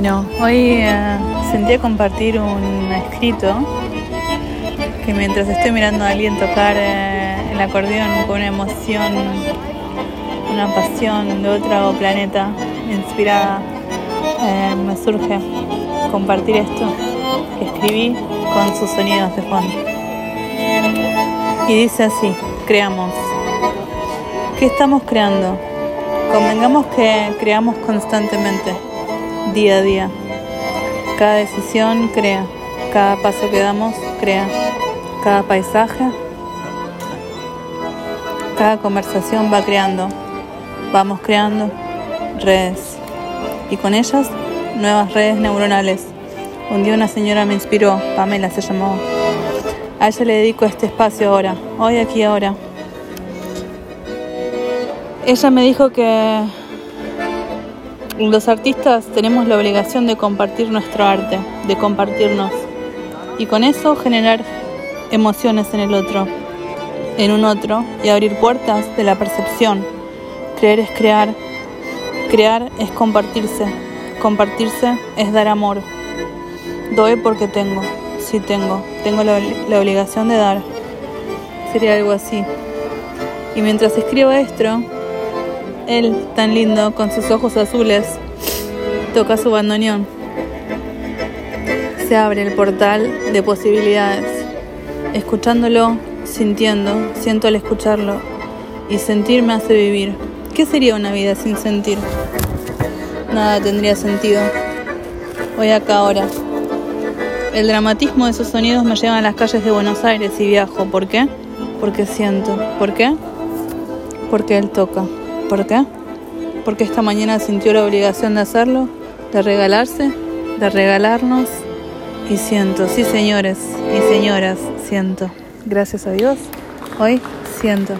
Bueno, hoy eh, sentí compartir un escrito que mientras estoy mirando a alguien tocar eh, el acordeón con una emoción, una pasión de otro planeta inspirada, eh, me surge compartir esto que escribí con sus sonidos de fondo. Y dice así, creamos. ¿Qué estamos creando? Convengamos que creamos constantemente día a día. Cada decisión crea, cada paso que damos crea, cada paisaje, cada conversación va creando, vamos creando redes y con ellas nuevas redes neuronales. Un día una señora me inspiró, Pamela se llamó. A ella le dedico este espacio ahora, hoy, aquí, ahora. Ella me dijo que los artistas tenemos la obligación de compartir nuestro arte, de compartirnos y con eso generar emociones en el otro, en un otro y abrir puertas de la percepción. Creer es crear, crear es compartirse, compartirse es dar amor. Doy porque tengo, sí tengo, tengo la, la obligación de dar. Sería algo así. Y mientras escribo esto, él, tan lindo, con sus ojos azules, toca su bandoneón. Se abre el portal de posibilidades. Escuchándolo, sintiendo, siento al escucharlo. Y sentir me hace vivir. ¿Qué sería una vida sin sentir? Nada tendría sentido. Hoy acá ahora. El dramatismo de esos sonidos me lleva a las calles de Buenos Aires y viajo. ¿Por qué? Porque siento. ¿Por qué? Porque él toca. ¿Por qué? Porque esta mañana sintió la obligación de hacerlo, de regalarse, de regalarnos. Y siento, sí señores y señoras, siento. Gracias a Dios, hoy siento.